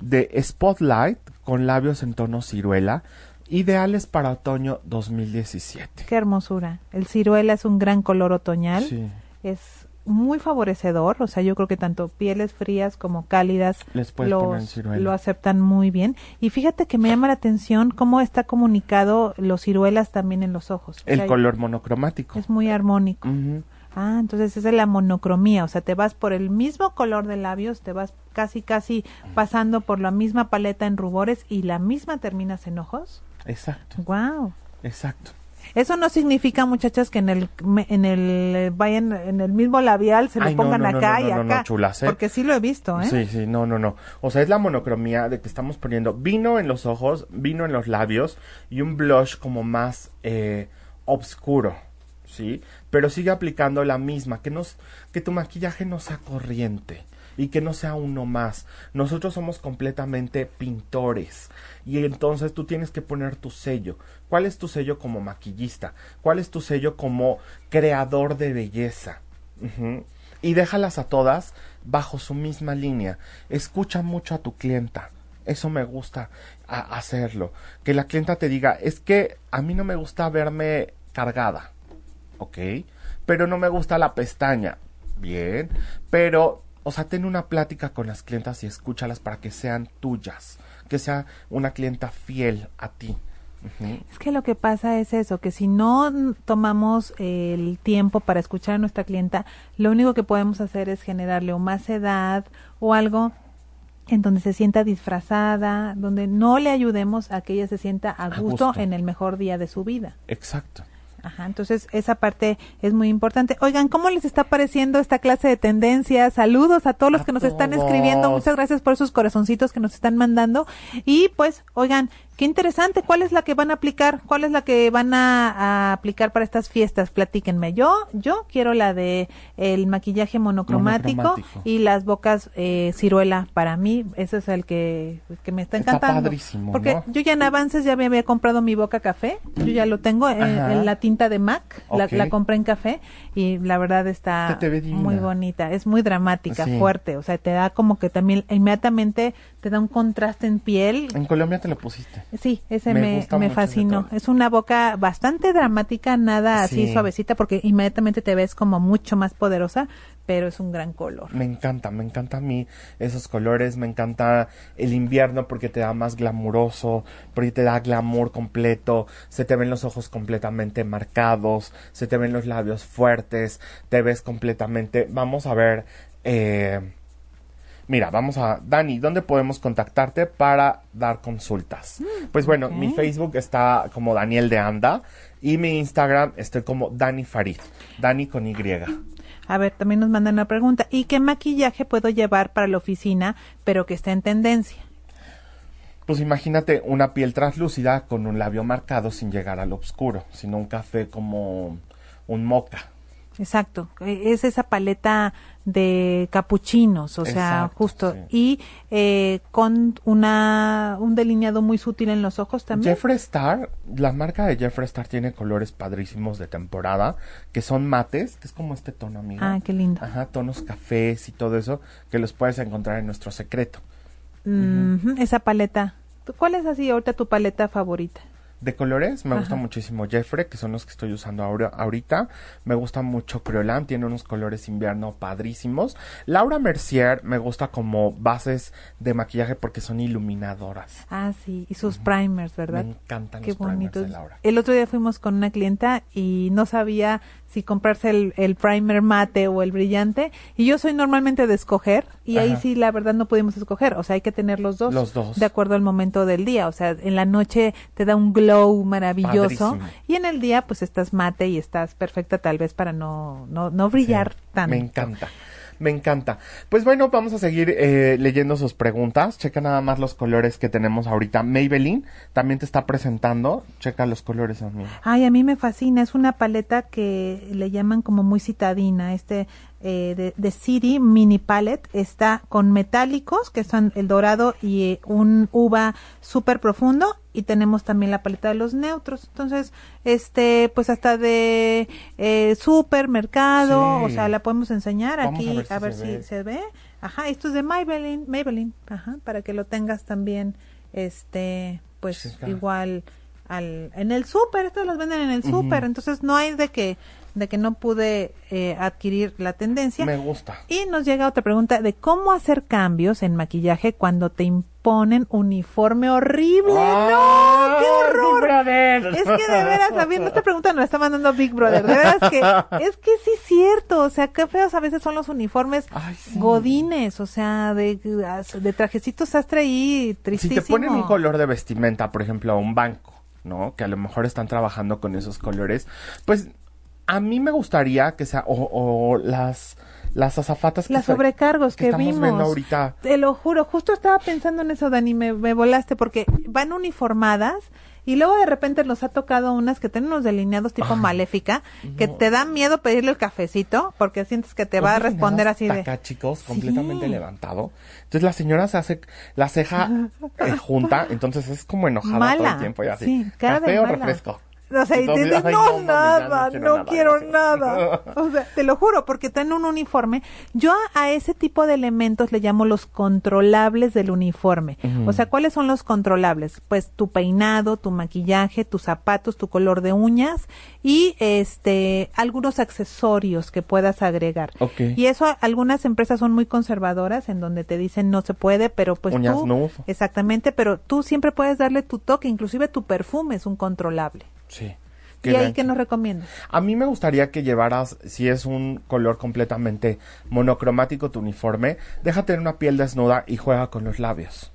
de Spotlight con labios en tono ciruela, ideales para otoño 2017. Qué hermosura. El ciruela es un gran color otoñal. Sí. Es muy favorecedor, o sea, yo creo que tanto pieles frías como cálidas lo aceptan muy bien. Y fíjate que me llama la atención cómo está comunicado los ciruelas también en los ojos. El color monocromático. Es muy armónico. Ah, entonces esa es la monocromía, o sea, te vas por el mismo color de labios, te vas casi, casi pasando por la misma paleta en rubores y la misma terminas en ojos. Exacto. Wow. Exacto. Eso no significa, muchachas, que en el en el vayan en el mismo labial se lo pongan acá y acá. Chulas, ¿eh? Porque sí lo he visto, ¿eh? Sí, sí, no, no, no. O sea, es la monocromía de que estamos poniendo vino en los ojos, vino en los labios y un blush como más eh, obscuro, ¿sí? Pero sigue aplicando la misma, que nos que tu maquillaje no sea corriente y que no sea uno más. Nosotros somos completamente pintores y entonces tú tienes que poner tu sello. ¿Cuál es tu sello como maquillista? ¿Cuál es tu sello como creador de belleza? Y déjalas a todas bajo su misma línea. Escucha mucho a tu clienta. Eso me gusta hacerlo. Que la clienta te diga, es que a mí no me gusta verme cargada. ¿Ok? Pero no me gusta la pestaña. Bien. Pero o sea, ten una plática con las clientas y escúchalas para que sean tuyas, que sea una clienta fiel a ti. Es que lo que pasa es eso, que si no tomamos el tiempo para escuchar a nuestra clienta, lo único que podemos hacer es generarle o más edad o algo en donde se sienta disfrazada, donde no le ayudemos a que ella se sienta a gusto, en el mejor día de su vida. Exacto. Ajá, entonces esa parte es muy importante. Oigan, ¿cómo les está pareciendo esta clase de tendencias? Saludos a todos los que nos están escribiendo. Muchas gracias por esos corazoncitos que nos están mandando. Y pues, oigan, Qué interesante. ¿Cuál es la que van a aplicar? ¿Cuál es la que van a, aplicar para estas fiestas? Platíquenme. Yo, yo quiero la de el maquillaje monocromático, y las bocas eh, ciruela. Para mí, ese es el que, que me está encantando. porque yo ya en avances ya me había comprado mi boca café. Yo ya lo tengo en, la tinta de MAC. La, compré en café y la verdad está muy bonita. Es muy dramática, fuerte. O sea, te da como que también inmediatamente te da un contraste en piel. En Colombia te lo pusiste. Sí, ese me, me, fascinó. Es una boca bastante dramática, nada así suavecita, porque inmediatamente te ves como mucho más poderosa, pero es un gran color. Me encanta, me encanta a mí esos colores, me encanta el invierno porque te da más glamuroso, porque te da glamour completo, se te ven los ojos completamente marcados, se te ven los labios fuertes, te ves completamente, vamos a ver, eh, Mira, vamos a, Dani, ¿dónde podemos contactarte para dar consultas? Mm, pues bueno, mi Facebook está como Daniel de Anda y mi Instagram estoy como Dani Farid, Dani con Y. A ver, también nos mandan una pregunta. ¿Y qué maquillaje puedo llevar para la oficina, pero que esté en tendencia? Pues imagínate una piel translúcida con un labio marcado sin llegar al oscuro, sino un café como un moca. Exacto, e, es esa paleta de capuchinos, o sea, justo, y eh, con una un delineado muy sutil en los ojos también. Jeffree Star, la marca de Jeffree Star tiene colores padrísimos de temporada, que son mates, que es como este tono, amiga. Ah, qué lindo. Ajá, tonos cafés y todo eso, que los puedes encontrar en nuestro secreto. Esa paleta. ¿Cuál es así ahorita tu paleta favorita? De colores me gusta muchísimo Jeffrey, que son los que estoy usando ahora, ahorita. Me gusta mucho Creolan, tiene unos colores invierno padrísimos. Laura Mercier me gusta como bases de maquillaje porque son iluminadoras. Ah, sí, y sus primers, ¿verdad? Me encantan Qué los primers de Laura. El otro día fuimos con una clienta y no sabía si comprarse el, primer mate o el brillante. Y yo soy normalmente de escoger y ahí sí la verdad no pudimos escoger. O sea, hay que tener los dos. Los dos. De acuerdo al momento del día. O sea, en la noche te da un glow maravilloso y en el día pues estás mate y estás perfecta tal vez para no, no, no brillar tanto. Me encanta. Me encanta. Pues bueno, vamos a seguir eh, leyendo sus preguntas. Checa nada más los colores que tenemos ahorita. Maybelline también te está presentando. Checa los colores, amigo. Ay, a mí me fascina. Es una paleta que le llaman como muy citadina. Este eh, de, de, City Mini Palette. Está con metálicos, que son el dorado y eh, un uva súper profundo. Y tenemos también la paleta de los neutros. Entonces, este, pues hasta de eh, supermercado, o sea, la podemos enseñar aquí, a ver, si, se, ve. Ajá, esto es de Maybelline, Maybelline, ajá, para que lo tengas también, este, pues igual al, en el súper, estos los venden en el súper, entonces no hay de que de que no pude eh, adquirir la tendencia. Me gusta. Y nos llega otra pregunta de cómo hacer cambios en maquillaje cuando te imponen uniforme horrible. ¡No! ¡Qué horror! Es que de veras, sabiendo esta pregunta nos está mandando Big Brother. De veras que <laughs> es que sí es cierto. O sea, qué feos a veces son los uniformes godines. O sea, de, de trajecitos sastre y tristísimo. Si te ponen un color de vestimenta, por ejemplo, a un banco. ¿no? Que a lo mejor están trabajando con esos colores, pues a mí me gustaría que sea, o, las las azafatas que las sobrecargos que, vimos ahorita. Te lo juro, justo estaba pensando en eso, Dani, me, me volaste porque van uniformadas y luego de repente nos ha tocado unas que tienen unos delineados tipo maléfica, que te da miedo pedirle el cafecito porque sientes que te va a responder así de... Acá, chicos, completamente levantado. Entonces la señora se hace la ceja eh, junta, entonces es como enojada todo el tiempo y así. Sí, ¿Café o refresco? O sea, y no, nada, no, quiero, <laughs> nada. O sea, te lo juro, porque tienen un uniforme. Yo a, ese tipo de elementos le llamo los controlables del uniforme. O sea, ¿cuáles son los controlables? Pues tu peinado, tu maquillaje, tus zapatos, tu color de uñas y este algunos accesorios que puedas agregar. Y eso algunas empresas son muy conservadoras en donde te dicen no se puede, pero pues tú exactamente, pero tú siempre puedes darle tu toque, inclusive tu perfume es un controlable. Sí. ¿Y ahí qué nos recomiendas? A mí me gustaría que llevaras, si es un color completamente monocromático tu uniforme, déjate en una piel desnuda y juega con los labios.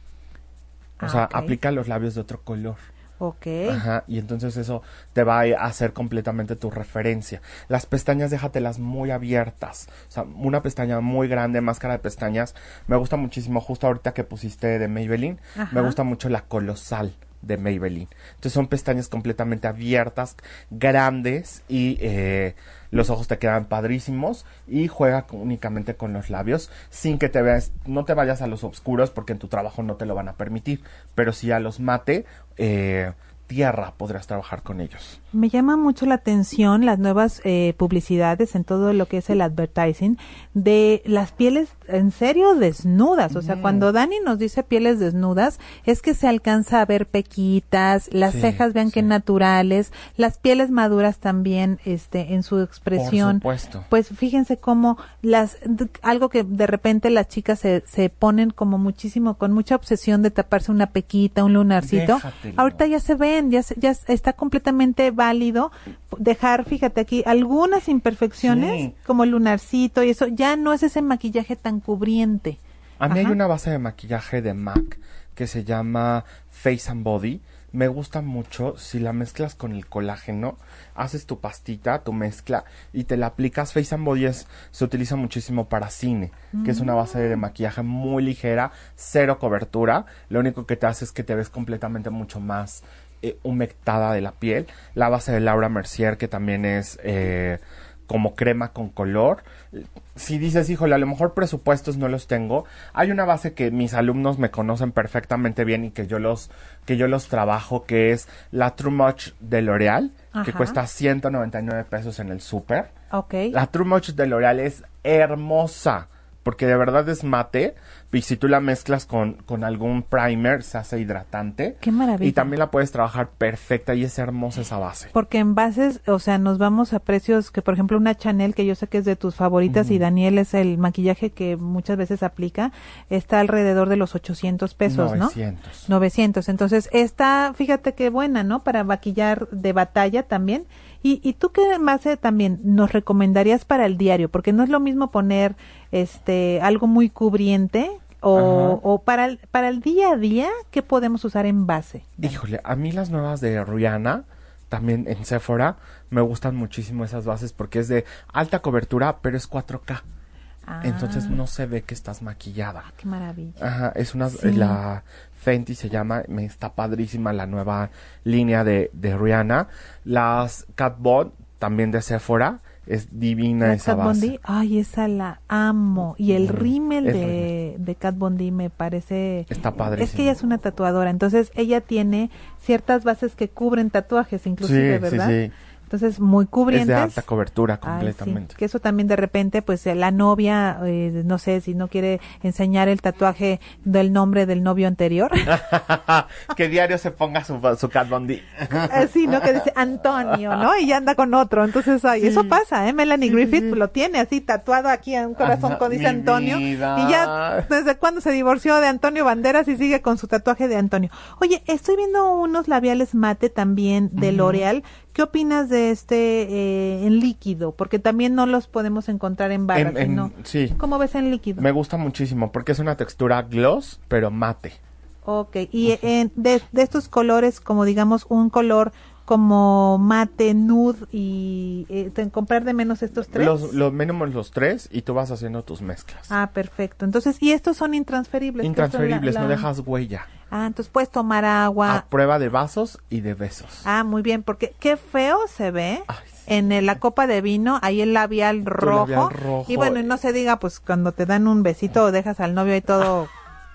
O sea, ah, aplica los labios de otro color. Ok. Ajá, y entonces eso te va a hacer completamente tu referencia. Las pestañas déjatelas muy abiertas. O sea, una pestaña muy grande, máscara de pestañas. Me gusta muchísimo, justo ahorita que pusiste de Maybelline, me gusta mucho la colosal de Maybelline. Entonces son pestañas completamente abiertas, grandes y eh, los ojos te quedan padrísimos y juega únicamente con los labios sin que te veas, no te vayas a los oscuros porque en tu trabajo no te lo van a permitir, pero si a los mate, eh, tierra podrás trabajar con ellos. Me llama mucho la atención las nuevas eh, publicidades en todo lo que es el advertising de las pieles en serio desnudas. O sea, cuando Dani nos dice pieles desnudas, es que se alcanza a ver pequitas, las cejas vean que naturales, las pieles maduras también, este, en su expresión. Por supuesto. Pues fíjense cómo las, algo que de repente las chicas se, se ponen como muchísimo, con mucha obsesión de taparse una pequita, un lunarcito. Ahorita ya se ven, ya, ya está completamente válido dejar, fíjate aquí, algunas imperfecciones como el lunarcito y eso, ya no es ese maquillaje tan cubriente. A mí hay una base de maquillaje de MAC que se llama Face and Body. Me gusta mucho si la mezclas con el colágeno, haces tu pastita, tu mezcla y te la aplicas. Face and Body se utiliza muchísimo para cine, que es una base de maquillaje muy ligera, cero cobertura. Lo único que te hace es que te ves completamente mucho más eh, humectada de la piel. La base de Laura Mercier, que también es eh, como crema con color. Si dices, híjole, a lo mejor presupuestos no los tengo, hay una base que mis alumnos me conocen perfectamente bien y que yo los, que yo los trabajo, que es la True Much de L'Oreal, que cuesta 199 pesos en el súper. Okay. La True Much de L'Oreal es hermosa porque de verdad es mate y si tú la mezclas con, con algún primer se hace hidratante. Qué maravilla. Y también la puedes trabajar perfecta y es hermosa esa base. Porque en bases, o sea, nos vamos a precios que por ejemplo una Chanel que yo sé que es de tus favoritas y Daniel es el maquillaje que muchas veces aplica, está alrededor de los 800 pesos, 900. ¿no? 900. Entonces, está, fíjate qué buena, ¿no? Para maquillar de batalla también. Y, y tú qué base también nos recomendarías para el diario, porque no es lo mismo poner este algo muy cubriente o, o, para, el, para el día a día, ¿qué podemos usar en base? Híjole, a mí las nuevas de Rihanna, también en Sephora, me gustan muchísimo esas bases porque es de alta cobertura, pero es 4K. Entonces ah. no se ve que estás maquillada. qué maravilla. Ajá, es una, la Fenty se llama, me está padrísima la nueva línea de, de Rihanna. Las Cat Von, también de Sephora, es divina esa Kat base. ay, esa la amo. Y el rímel de, de Kat Bondi me parece... Está padre. Es que ella es una tatuadora, entonces ella tiene ciertas bases que cubren tatuajes, inclusive, ¿verdad? Sí, sí. Entonces, muy cubrientes. Es de alta cobertura completamente. Que eso también de repente, pues la novia, eh, no sé si no quiere enseñar el tatuaje del nombre del novio anterior. <laughs> que diario se ponga su, su Cat Bondi. Así, ¿no? Que dice Antonio, ¿no? Y ya anda con otro. Entonces, ay, eso pasa, ¿eh? Melanie Griffith lo tiene así tatuado aquí en un corazón con dice Antonio. Y ya, ¿desde cuándo se divorció de Antonio Banderas y sigue con su tatuaje de Antonio? Oye, estoy viendo unos labiales mate también de L'Oreal ¿Qué opinas de este eh, en líquido? Porque también no los podemos encontrar en barra, Sí. ¿Cómo ves en líquido? Me gusta muchísimo porque es una textura gloss, pero mate. Ok, y de, estos colores, como digamos, un color como mate, nude y eh, comprar de menos estos tres. Los, los mínimos los tres y tú vas haciendo tus mezclas. Ah, perfecto. Entonces, ¿y estos son intransferibles? Intransferibles, no dejas huella. Ah, entonces puedes tomar agua. A prueba de vasos y de besos. Ah, muy bien, porque qué feo se ve. En la copa de vino, ahí el labial rojo, Y bueno, y no se diga, pues cuando te dan un besito o dejas al novio y todo.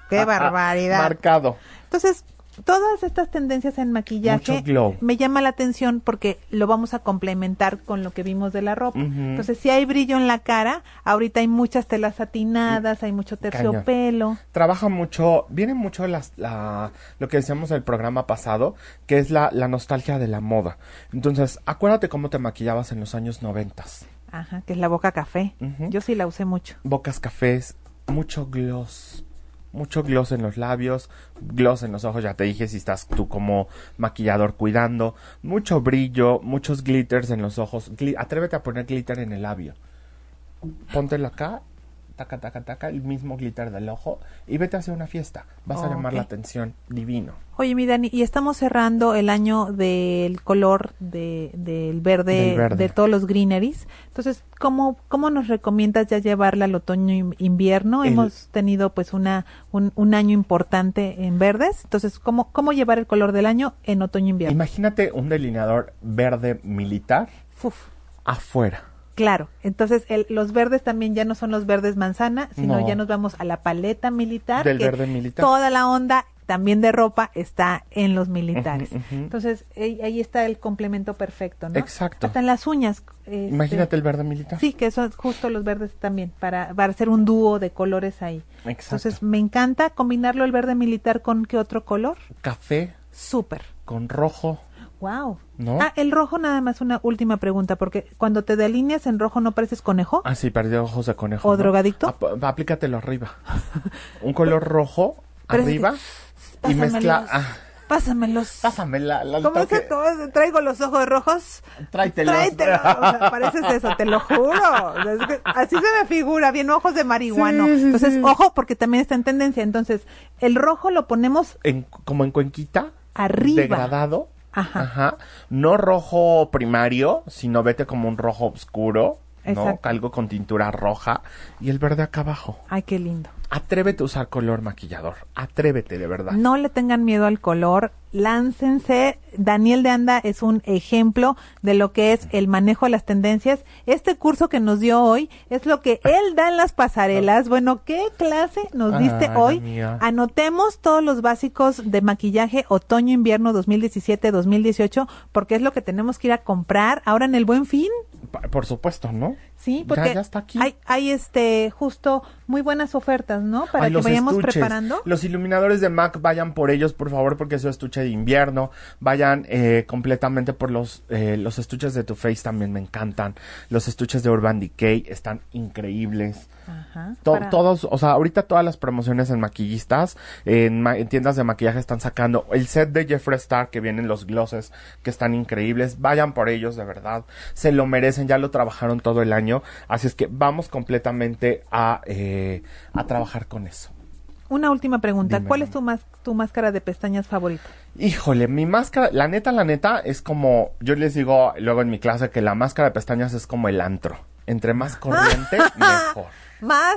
¡Qué barbaridad! Marcado. Entonces, todas estas tendencias en maquillaje me llama la atención porque lo vamos a complementar con lo que vimos de la ropa. Entonces, si hay brillo en la cara, ahorita hay muchas telas satinadas, hay mucho terciopelo. Trabaja mucho, viene mucho las, la, lo que decíamos el programa pasado, que es la, la nostalgia de la moda. Entonces, acuérdate cómo te maquillabas en los años noventas. Ajá, que es la boca café. Yo sí la usé mucho. Bocas cafés, mucho gloss, mucho gloss en los labios, gloss en los ojos, ya te dije si estás tú como maquillador cuidando, mucho brillo, muchos glitters en los ojos, atrévete a poner glitter en el labio. Póntelo acá, taca, taca, taca, el mismo glitter del ojo y vete a hacer una fiesta. Vas a llamar la atención divino. Oye, mi Dani, y estamos cerrando el año del color de, del, verde, de todos los greeneries. Entonces, ¿cómo, ¿cómo nos recomiendas ya llevarla al otoño-invierno? Hemos tenido pues una un, un, año importante en verdes. Entonces, ¿cómo, ¿cómo llevar el color del año en otoño-invierno? Imagínate un delineador verde militar afuera. Claro, entonces los verdes también ya no son los verdes manzana, sino ya nos vamos a la paleta militar. Del verde militar. Toda la onda también de ropa está en los militares. Entonces ahí está el complemento perfecto, ¿no? Exacto. Hasta en las uñas. Este, Imagínate el verde militar. Sí, que son justo los verdes también, para, para hacer un dúo de colores ahí. Exacto. Entonces me encanta combinarlo el verde militar con qué otro color? Café. Súper. Con rojo. Wow. ¿No? Ah, el rojo nada más una última pregunta, porque cuando te delineas en rojo no pareces conejo. Ah, sí, perdió ojos de conejo. ¿O drogadicto? aplícatelo arriba. un color rojo <laughs> arriba y mezcla. Ah. Pásamelos. Pásame la, ¿Cómo es que traigo los ojos rojos? Tráetelos. Tráetelos. <laughs> pareces eso, te lo juro. así se me figura, bien ojos de marihuano. Entonces, ojo, porque también está en tendencia. Entonces, el rojo lo ponemos. En, como en cuenquita. Arriba. Degradado. Ajá. No rojo primario, sino vete como un rojo oscuro. ¿No? Algo con tintura roja. Y el verde acá abajo. Ay, qué lindo. Atrévete a usar color maquillador. Atrévete, de verdad. No le tengan miedo al color. Láncense. Daniel de Anda es un ejemplo de lo que es el manejo de las tendencias. Este curso que nos dio hoy es lo que <laughs> él da en las pasarelas. Bueno, ¿qué clase nos diste hoy? Anotemos todos los básicos de maquillaje otoño-invierno 2017-2018 porque es lo que tenemos que ir a comprar ahora en el buen fin. Por supuesto, ¿no? Sí, porque Hay, hay este justo muy buenas ofertas, ¿no? Para que vayamos preparando. Los iluminadores de MAC vayan por ellos, por favor, porque es su estuche de invierno. Vayan eh, completamente por los eh, los estuches de Too Face también me encantan. Los estuches de Urban Decay están increíbles. Ajá, Todos, o sea, ahorita todas las promociones en maquillistas, en, tiendas de maquillaje están sacando el set de Jeffree Star que vienen los glosses que están increíbles. Vayan por ellos, de verdad. Se lo merecen, ya lo trabajaron todo el año. Así es que vamos completamente a, eh, a trabajar con eso. Una última pregunta. ¿Cuál es tu, más, tu máscara de pestañas favorita? Híjole, mi máscara, la neta, la neta, es como, yo les digo luego en mi clase que la máscara de pestañas es como el antro. Entre más <laughs> corriente, mejor. Más,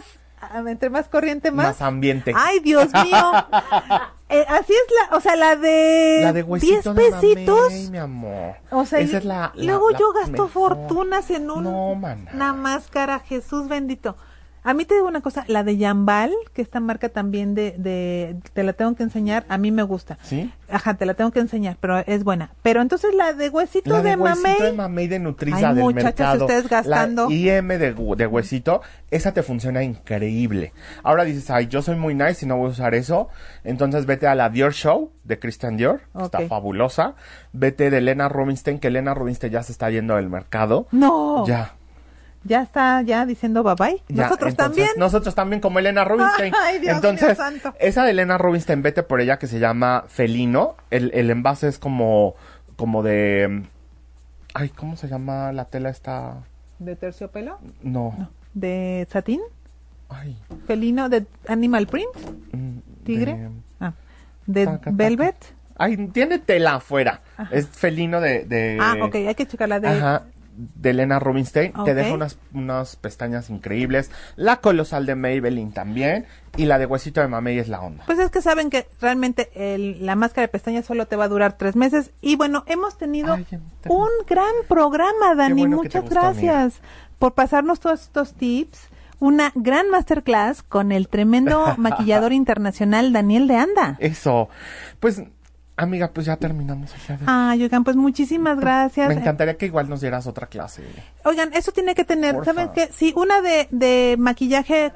entre más corriente, más. Más ambiente. Ay, Dios mío. <laughs> Eh, así es la, o sea, la de, la de 10 pesitos. mi amor. O sea, Esa es la, luego yo gasto fortunas en un, una máscara, Jesús bendito. A mí te digo una cosa, la de Yambal, que esta marca también de, de, te la tengo que enseñar, a mí me gusta. ¿Sí? Ajá, te la tengo que enseñar, pero es buena. Pero entonces la de huesito la de, huesito de mamey de Nutriza Ay, del muchachas, ustedes gastando. La IM de, de huesito, esa te funciona increíble. Ahora dices, ay, yo soy muy nice y no voy a usar eso. Entonces vete a la Dior Show de Christian Dior, está fabulosa. Vete de Elena Rubinstein, que Elena Rubinstein ya se está yendo del mercado. No. Ya ya está ya diciendo bye bye. nosotros también. Nosotros también como Elena Rubinstein. <laughs> Ay, Dios entonces, santo. esa de Elena Rubinstein, vete por ella que se llama Felino. El, el envase es como, como de, ay, ¿cómo se llama la tela esta? ¿De terciopelo? No. ¿De satín? Ay. ¿Felino de Animal Print? Mm, ¿Tigre? De... Ah. ¿De Velvet? Ay, tiene tela afuera. Es felino de, de... Ah, ok, hay que checarla de... Ajá de Elena Rubinstein. Te deja unas, unas pestañas increíbles. La colosal de Maybelline también. Y la de huesito de mamey es la onda. Pues es que saben que realmente la máscara de pestañas solo te va a durar tres meses. Y bueno, hemos tenido un gran programa, Dani. Muchas gracias por pasarnos todos estos tips. Una gran masterclass con el tremendo <laughs> maquillador internacional Daniel de Anda. Eso. Pues Amiga, pues ya terminamos. Ah, oigan, pues muchísimas gracias. Me encantaría que igual nos dieras otra clase. Oigan, eso tiene que tener, ¿saben qué? Sí, una de, de maquillaje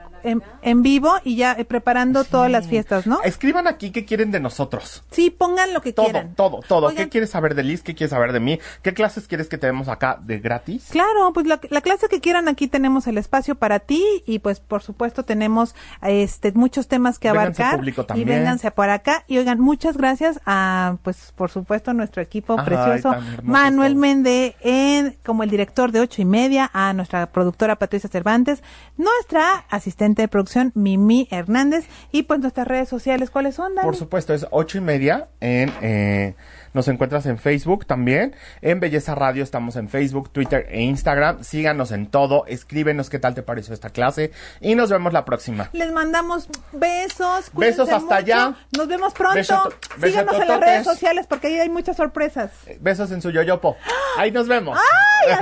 en, vivo y ya eh, preparando todas las fiestas, ¿no? Escriban aquí qué quieren de nosotros. Sí, pongan lo que quieran. Todo, todo, todo. ¿Qué quieres saber de Liz? ¿Qué quieres saber de mí? ¿Qué clases quieres que tenemos acá de gratis? Claro, pues la, clase que quieran aquí tenemos el espacio para ti y pues por supuesto tenemos este muchos temas que abarcar. Público también. Y vénganse por acá. Y oigan, muchas gracias a a, pues, por supuesto, nuestro equipo precioso, Manuel Méndez, en, como el director de ocho y media, a nuestra productora Patricia Cervantes, nuestra asistente de producción Mimi Hernández, y pues nuestras redes sociales, ¿cuáles son? Por supuesto, es ocho y media en... Eh, nos encuentras en Facebook también. En Belleza Radio estamos en Facebook, Twitter e Instagram. Síganos en todo. Escríbenos qué tal te pareció esta clase. Y nos vemos la próxima. Les mandamos besos. Besos hasta allá. Nos vemos pronto. Síganos en las redes sociales porque ahí hay muchas sorpresas. Besos en su yoyopo. Ahí nos vemos. ¡Ay!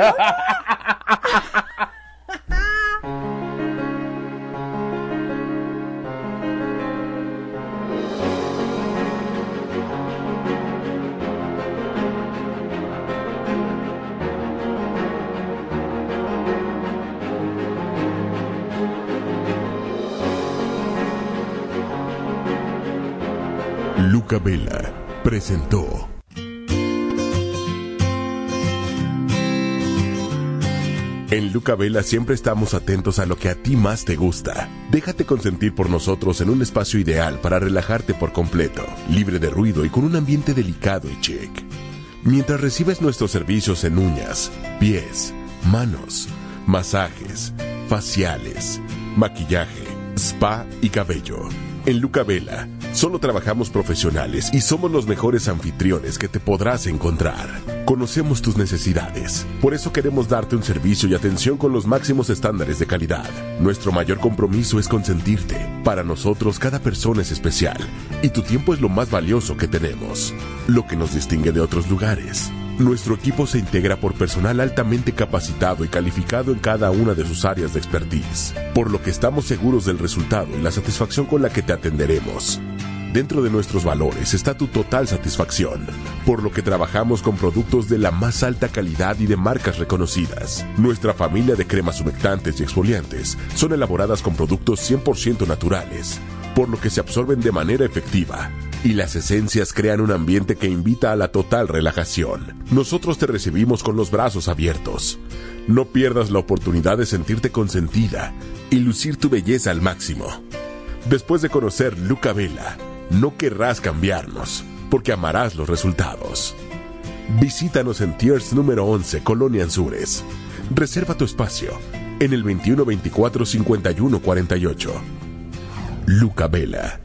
<laughs> Luca Vela presentó. En Luca Vela siempre estamos atentos a lo que a ti más te gusta. Déjate consentir por nosotros en un espacio ideal para relajarte por completo, libre de ruido y con un ambiente delicado y chic. Mientras recibes nuestros servicios en uñas, pies, manos, masajes, faciales, maquillaje, spa y cabello. En Luca Vela Solo trabajamos profesionales y somos los mejores anfitriones que te podrás encontrar. Conocemos tus necesidades, por eso queremos darte un servicio y atención con los máximos estándares de calidad. Nuestro mayor compromiso es consentirte. Para nosotros cada persona es especial y tu tiempo es lo más valioso que tenemos, lo que nos distingue de otros lugares. Nuestro equipo se integra por personal altamente capacitado y calificado en cada una de sus áreas de expertise, por lo que estamos seguros del resultado y la satisfacción con la que te atenderemos. Dentro de nuestros valores está tu total satisfacción, por lo que trabajamos con productos de la más alta calidad y de marcas reconocidas. Nuestra familia de cremas humectantes y exfoliantes son elaboradas con productos 100% naturales, por lo que se absorben de manera efectiva y las esencias crean un ambiente que invita a la total relajación. Nosotros te recibimos con los brazos abiertos. No pierdas la oportunidad de sentirte consentida y lucir tu belleza al máximo. Después de conocer Luca Vela, no querrás cambiarnos, porque amarás los resultados. Visítanos en Tiers número 11, Colonia Anzures. Reserva tu espacio en el 2124 5148. Luca Vela